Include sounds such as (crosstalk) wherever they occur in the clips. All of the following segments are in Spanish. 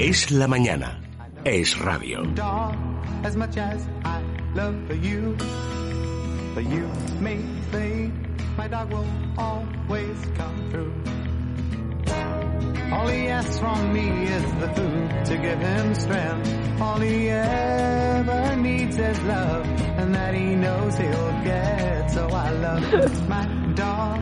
Es la mañana. Es radio. All he asks from me is the food to give him strength. All he ever needs is love, and that he knows he'll get. So I love my dog.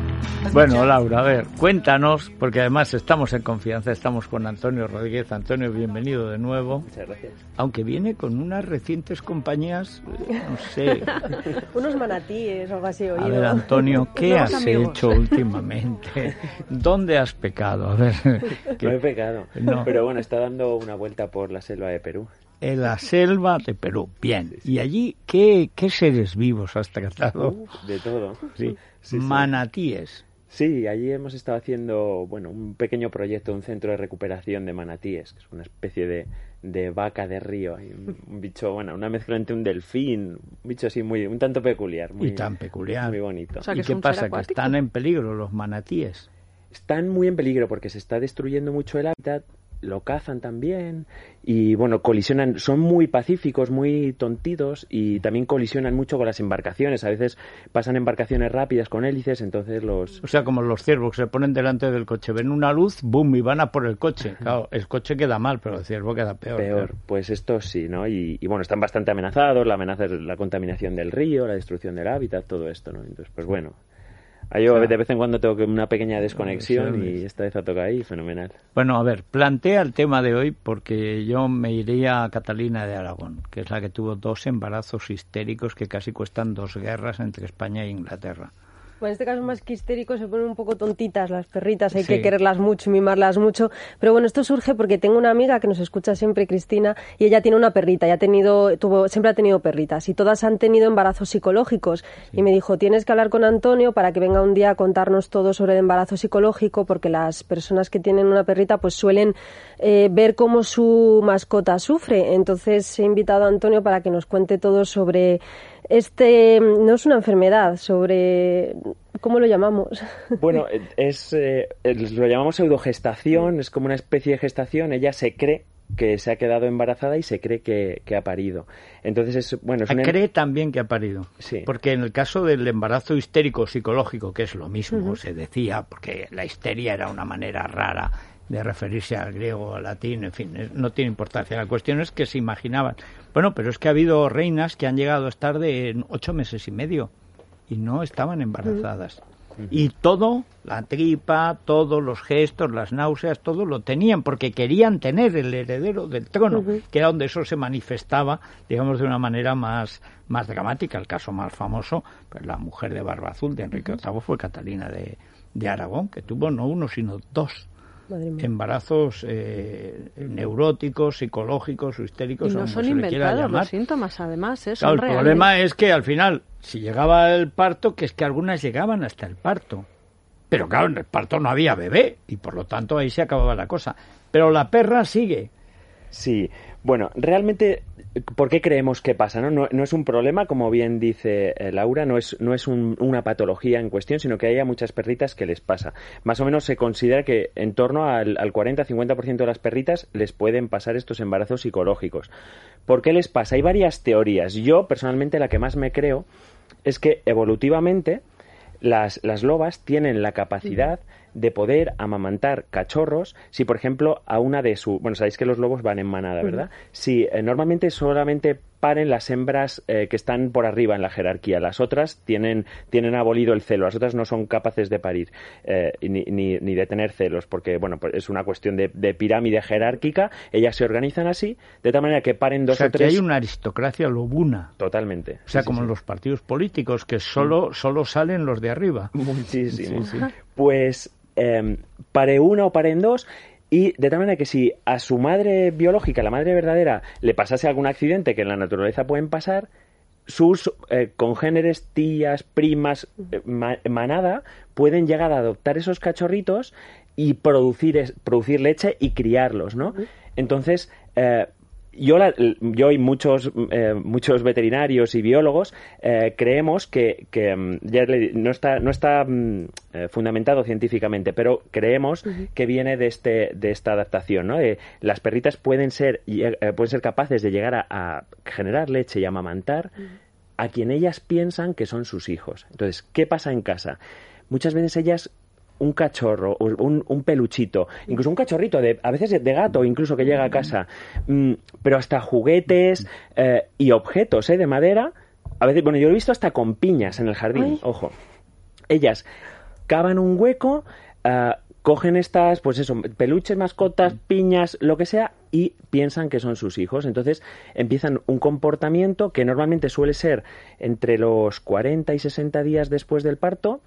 Much Bueno, Laura, a ver, cuéntanos, porque además estamos en confianza, estamos con Antonio Rodríguez. Antonio, bienvenido de nuevo. Muchas gracias. Aunque viene con unas recientes compañías, no sé. (laughs) Unos manatíes o algo así he A oído. ver, Antonio, (laughs) ¿qué has amigos. hecho últimamente? (laughs) ¿Dónde has pecado? A ver, No he pecado. No. Pero bueno, está dando una vuelta por la selva de Perú. en la selva de Perú. Bien. ¿Y allí qué, qué seres vivos has tratado? De todo. Sí. sí. Manatíes. Sí, allí hemos estado haciendo, bueno, un pequeño proyecto, un centro de recuperación de manatíes, que es una especie de, de vaca de río, y un, un bicho, bueno, una mezcla entre un delfín, un bicho así muy, un tanto peculiar, muy, Y tan peculiar. muy bonito. O sea, que ¿Y es qué pasa? Que están en peligro los manatíes. Están muy en peligro porque se está destruyendo mucho el hábitat, lo cazan también y bueno, colisionan, son muy pacíficos, muy tontidos y también colisionan mucho con las embarcaciones. A veces pasan embarcaciones rápidas con hélices, entonces los... O sea, como los ciervos que se ponen delante del coche, ven una luz, boom, y van a por el coche. Claro, el coche queda mal, pero el ciervo queda peor. Peor, pues estos sí, ¿no? Y, y, bueno, están bastante amenazados, la amenaza es la contaminación del río, la destrucción del hábitat, todo esto, ¿no? Entonces, pues bueno, yo Claro. de vez en cuando tengo una pequeña desconexión y esta vez ha tocado ahí, fenomenal. Bueno, a ver, plantea el tema de hoy porque yo me iría a Catalina de Aragón, que es la que tuvo dos embarazos histéricos que casi cuestan dos guerras entre España e Inglaterra. En este caso más que histérico se ponen un poco tontitas las perritas, hay Sí. que quererlas mucho, mimarlas mucho. Pero bueno, esto surge porque tengo una amiga que nos escucha siempre, Cristina, y ella tiene una perrita, ya ha tenido, tuvo, siempre ha tenido perritas y todas han tenido embarazos psicológicos. Y me dijo, tienes que hablar con Antonio para que venga un día a contarnos todo sobre el embarazo psicológico, porque las personas que tienen una perrita pues suelen eh, ver cómo su mascota sufre. Entonces he invitado a Antonio para que nos cuente todo sobre este, no es una enfermedad, sobre, ¿cómo lo llamamos? (laughs) Bueno, es eh, lo llamamos pseudogestación, es como una especie de gestación, ella se cree que se ha quedado embarazada y se cree que, que ha parido. Entonces es, bueno, es Ah, una... Cree también que ha parido. Sí. Porque en el caso del embarazo histérico psicológico, que es lo mismo, se decía, porque la histeria era una manera rara de referirse al griego, al latín, en fin, no tiene importancia. La cuestión es que se imaginaban. Bueno, pero es que ha habido reinas que han llegado a estar de ocho meses y medio y no estaban embarazadas. Y todo, la tripa, todos los gestos, las náuseas, todo lo tenían porque querían tener el heredero del trono, que era donde eso se manifestaba, digamos, de una manera más, más dramática. El caso más famoso, pues la mujer de Barba Azul de Enrique VIII fue Catalina de, de Aragón, que tuvo no uno, sino dos. Embarazos eh, neuróticos, psicológicos o histéricos. Y o no como son se inventados los síntomas, además, ¿eh? Claro, el reales. problema es que al final, si llegaba el parto, que es que algunas llegaban hasta el parto. Pero claro, en el parto no había bebé y por lo tanto ahí se acababa la cosa. Pero la perra sigue. Sí, bueno, realmente, ¿por qué creemos que pasa? No, no, es un problema, como bien dice eh, Laura, no es, un- una patología en cuestión, sino que hay muchas perritas que les pasa. Más o menos se considera que en torno al, al 40-50% de las perritas les pueden pasar estos embarazos psicológicos. ¿Por qué les pasa? Hay varias teorías. Yo, personalmente, la que más me creo es que evolutivamente las lobas tienen la capacidad de poder amamantar cachorros si, por ejemplo, a una de su... Bueno, sabéis que los lobos van en manada, ¿verdad? Si eh, normalmente solamente paren las hembras eh, que están por arriba en la jerarquía. Las otras tienen, tienen abolido el celo. Las otras no son capaces de parir eh, ni, ni, ni de tener celos porque, bueno, pues es una cuestión de, de pirámide jerárquica. Ellas se organizan así, de tal manera que paren O dos sea, o que tres... hay una aristocracia lobuna. Totalmente. O sea, Sí, como sí. en los partidos políticos, que solo, solo salen los de arriba. Muchísimo. Pues eh, pare una o paren dos. Y de tal manera que si a su madre biológica, la madre verdadera, le pasase algún accidente que en la naturaleza pueden pasar, sus eh, congéneres, tías, primas, eh, ma- manada, pueden llegar a adoptar esos cachorritos y producir, producir leche y criarlos, ¿no? Entonces, eh, yo, la- yo y muchos, eh, muchos veterinarios y biólogos eh, creemos que, que, mm, ya le- no está, no está mm, eh, fundamentado científicamente, pero creemos que viene de, este, de esta adaptación. ¿no? De las perritas pueden ser, eh, pueden ser capaces de llegar a, a generar leche y amamantar a quien ellas piensan que son sus hijos. Entonces, ¿qué pasa en casa? Muchas veces ellas un cachorro, o un, un peluchito, incluso un cachorrito, de, a veces de gato incluso que llega a casa, mm, pero hasta juguetes eh, y objetos eh, de madera, a veces, bueno, yo lo he visto hasta con piñas en el jardín, Ay. ojo. Ellas cavan un hueco, ah, cogen estas, pues eso, peluches, mascotas, piñas, lo que sea, y piensan que son sus hijos. Entonces empiezan un comportamiento que normalmente suele ser entre los 40 y 60 días después del parto,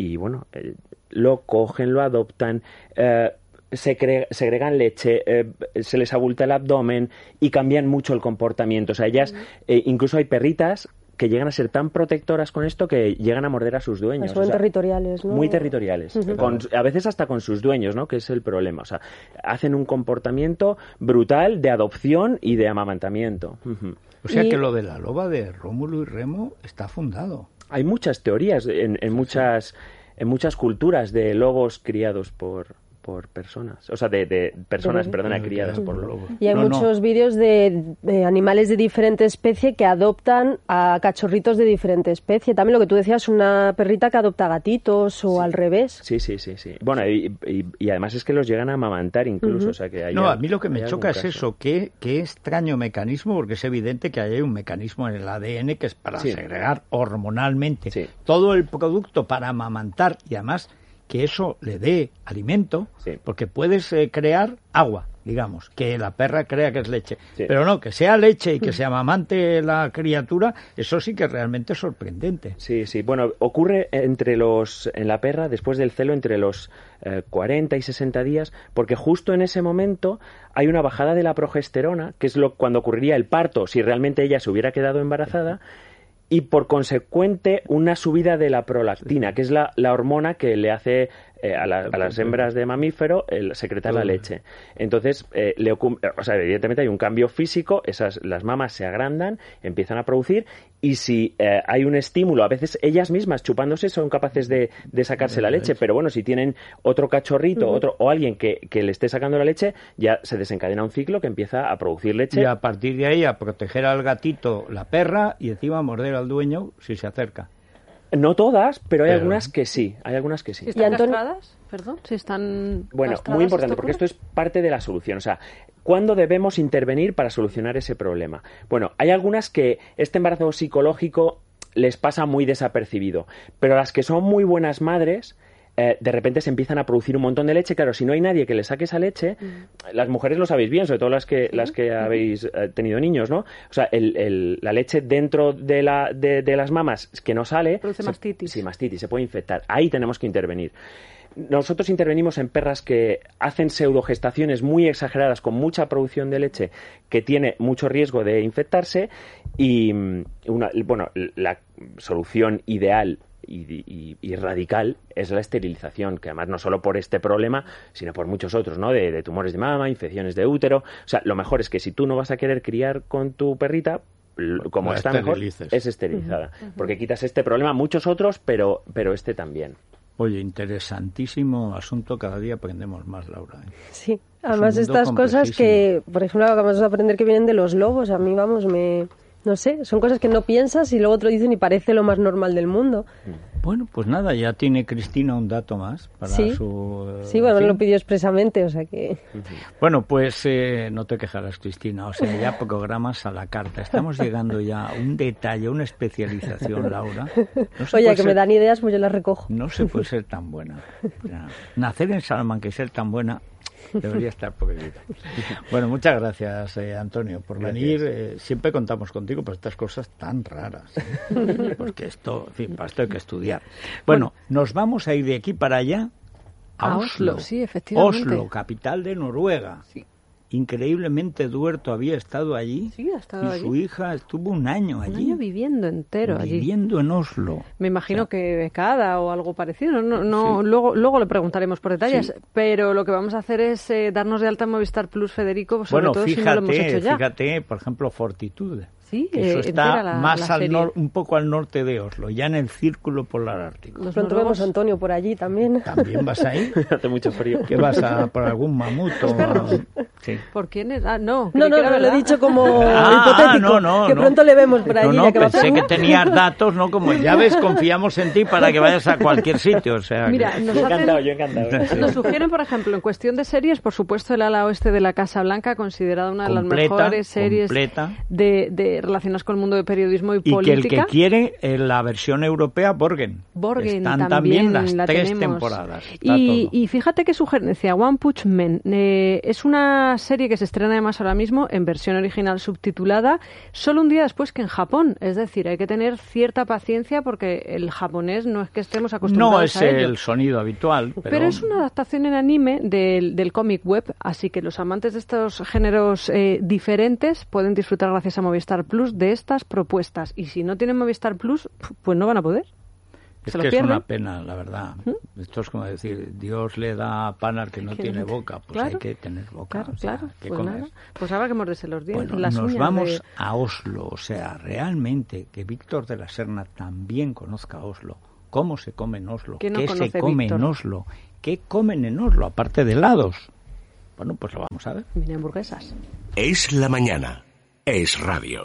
y bueno, eh, lo cogen, lo adoptan, eh, secre- segregan leche, eh, se les abulta el abdomen y cambian mucho el comportamiento. O sea, ellas, eh, incluso hay perritas que llegan a ser tan protectoras con esto que llegan a morder a sus dueños. Son O sea, territoriales, ¿no? Muy territoriales. Con- a veces hasta con sus dueños, ¿no? Que es el problema. O sea, hacen un comportamiento brutal de adopción y de amamantamiento. O sea Y- que lo de la loba de Rómulo y Remo está fundado. Hay muchas teorías en, en muchas en muchas culturas de lobos criados por por personas, o sea, de, de personas, De- perdona, criadas por lobos. Y hay No, no. muchos vídeos de, de animales de diferente especie que adoptan a cachorritos de diferente especie. También lo que tú decías, una perrita que adopta gatitos o al revés. Sí, sí, sí, sí. Bueno, y, y- y además es que los llegan a amamantar incluso, o sea que hay No, a mí lo que me choca es eso, qué, qué extraño mecanismo, porque es evidente que hay un mecanismo en el ADN que es para Sí. segregar hormonalmente Sí. todo el producto para amamantar y además que eso le dé alimento, Sí. porque puedes eh, crear agua, digamos, que la perra crea que es leche, Sí. pero no, que sea leche y que se amamante la criatura, eso sí que es realmente sorprendente. Sí, sí. Bueno, ocurre entre los en la perra después del celo entre los eh, 40 y 60 días, porque justo en ese momento hay una bajada de la progesterona, que es lo cuando ocurriría el parto si realmente ella se hubiera quedado embarazada. Y por consecuente, una subida de la prolactina, que es la, la hormona que le hace eh, a, la- a las hembras de mamífero el secretar la leche. Entonces, eh, le o sea, evidentemente hay un cambio físico, esas, las mamas se agrandan, empiezan a producir, y si eh, hay un estímulo, a veces ellas mismas chupándose son capaces de, de sacarse la leche, pero bueno, si tienen otro cachorrito otro, o alguien que, que le esté sacando la leche, ya se desencadena un ciclo que empieza a producir leche. Y a partir de ahí a proteger al gatito la perra y encima a morder al dueño si se acerca. No todas, pero hay Pero- algunas que sí, hay algunas que sí. Si están Antonio- castradas, perdón, si están Bueno, muy importante, porque esto es parte de la solución. O sea, ¿cuándo debemos intervenir para solucionar ese problema? Bueno, hay algunas que este embarazo psicológico les pasa muy desapercibido, pero las que son muy buenas madres, eh, de repente se empiezan a producir un montón de leche. Claro, si no hay nadie que le saque esa leche, las mujeres lo sabéis bien, sobre todo las que, las que (laughs) habéis eh, tenido niños, ¿no? O sea, el- el- la leche dentro de, la, de, de las mamas que no sale... Produce se- mastitis. Sí, mastitis, se puede infectar. Ahí tenemos que intervenir. Nosotros intervenimos en perras que hacen pseudogestaciones muy exageradas con mucha producción de leche que tiene mucho riesgo de infectarse y mm, una, bueno, la solución ideal y, y- y radical es la esterilización, que además no solo por este problema, sino por muchos otros, ¿no? De, de tumores de mama, infecciones de útero. O sea, lo mejor es que si tú no vas a querer criar con tu perrita, como La está mejor, es esterilizada. Porque quitas este problema, muchos otros, pero, pero este también. Oye, interesantísimo asunto, cada día aprendemos más, Laura. ¿eh? Sí, además mundo estas cosas que, por ejemplo, acabamos de aprender que vienen de los lobos, a mí, vamos, me... No sé, son cosas que no piensas y luego te lo dicen y parece lo más normal del mundo. Bueno, pues nada, ya tiene Cristina un dato más para Sí. su... Sí, bueno, fin. lo pidió expresamente, o sea que... Bueno, pues eh, no te quejarás, Cristina. O sea, ya programas a la carta. Estamos llegando ya a un detalle, una especialización, Laura. No se Oye, que me dan ideas, pues yo las recojo. No se puede ser tan buena. Nacer en Salamanca y ser tan buena debería estar prohibido. (laughs) Bueno, muchas gracias, eh, Antonio, por venir. Eh, siempre contamos contigo por estas cosas tan raras. ¿eh? (laughs) Porque esto, en fin, para esto hay que estudiar. Bueno, nos vamos a ir de aquí para allá a, A Oslo, sí, efectivamente. Oslo, capital de Noruega. Sí. Increíblemente Duerto había estado allí. Sí, ha estado y su hija estuvo un año Un allí. año viviendo entero allí. viviendo en Oslo. Me imagino O sea, que becada o algo parecido. No, no, luego, luego le preguntaremos por detalles. Sí. Pero lo que vamos a hacer es eh, darnos de alta en Movistar Plus, Federico, sobre Bueno, todo si no lo hemos hecho fíjate, ya. fíjate, por ejemplo, Fortitude. Sí, que eh, eso entera está la- más la al nor- un poco al norte de Oslo, ya en el círculo polar ártico. Los Pronto vemos a Antonio por allí también. ¿También vas ahí? (laughs) Hace mucho frío. ¿Qué vas a por algún mamut? o a- Sí. ¿Por quién es? Ah, no. No, no, que no, lo he dicho como (laughs) Ah, hipotético. no, no, que no. pronto le vemos por allí. No, no, ya que pensé que tenías (laughs) datos, ¿no? Como ya ves, confiamos en ti para que vayas a cualquier sitio. O sea, que- Mira, nos Yo hacen- encantado, yo encantado. Nos sugieren, por ejemplo, en cuestión de series, por supuesto, el ala oeste de la Casa Blanca, considerada una de las Completa, mejores series completa. de, de relacionadas con el mundo de periodismo y, y que el política. que quiere eh, la versión europea, Borgen. Borgen Están también, las la tres tenemos. temporadas. Y, y fíjate qué sugerencia, One Punch Man. eh, es una serie que se estrena además ahora mismo en versión original subtitulada, solo un día después que en Japón. Es decir, hay que tener cierta paciencia porque el japonés no es que estemos acostumbrados no es a ello. el sonido habitual, pero, Pero, es una adaptación en anime del, del cómic web, así que los amantes de estos géneros eh, diferentes pueden disfrutar gracias a Movistar Plus de estas propuestas. Y si no tienen Movistar Plus, pues no van a poder. es se que es una pena, la verdad. Esto es como decir, Dios le da pan al que no Que tiene boca. Pues Claro. hay que tener boca. Claro, o sea, claro. ¿qué Pues nada. Pues habrá que morderse los dientes, Bueno, las nos uñas vamos de- a Oslo, o sea, realmente que Víctor de la Serna también conozca Oslo. ¿Cómo se come en Oslo? ¿Qué no se conoce come Víctor? en Oslo? ¿Qué comen en Oslo, aparte de helados? Bueno, pues lo vamos a ver. Mini hamburguesas. Es la mañana. Es radio.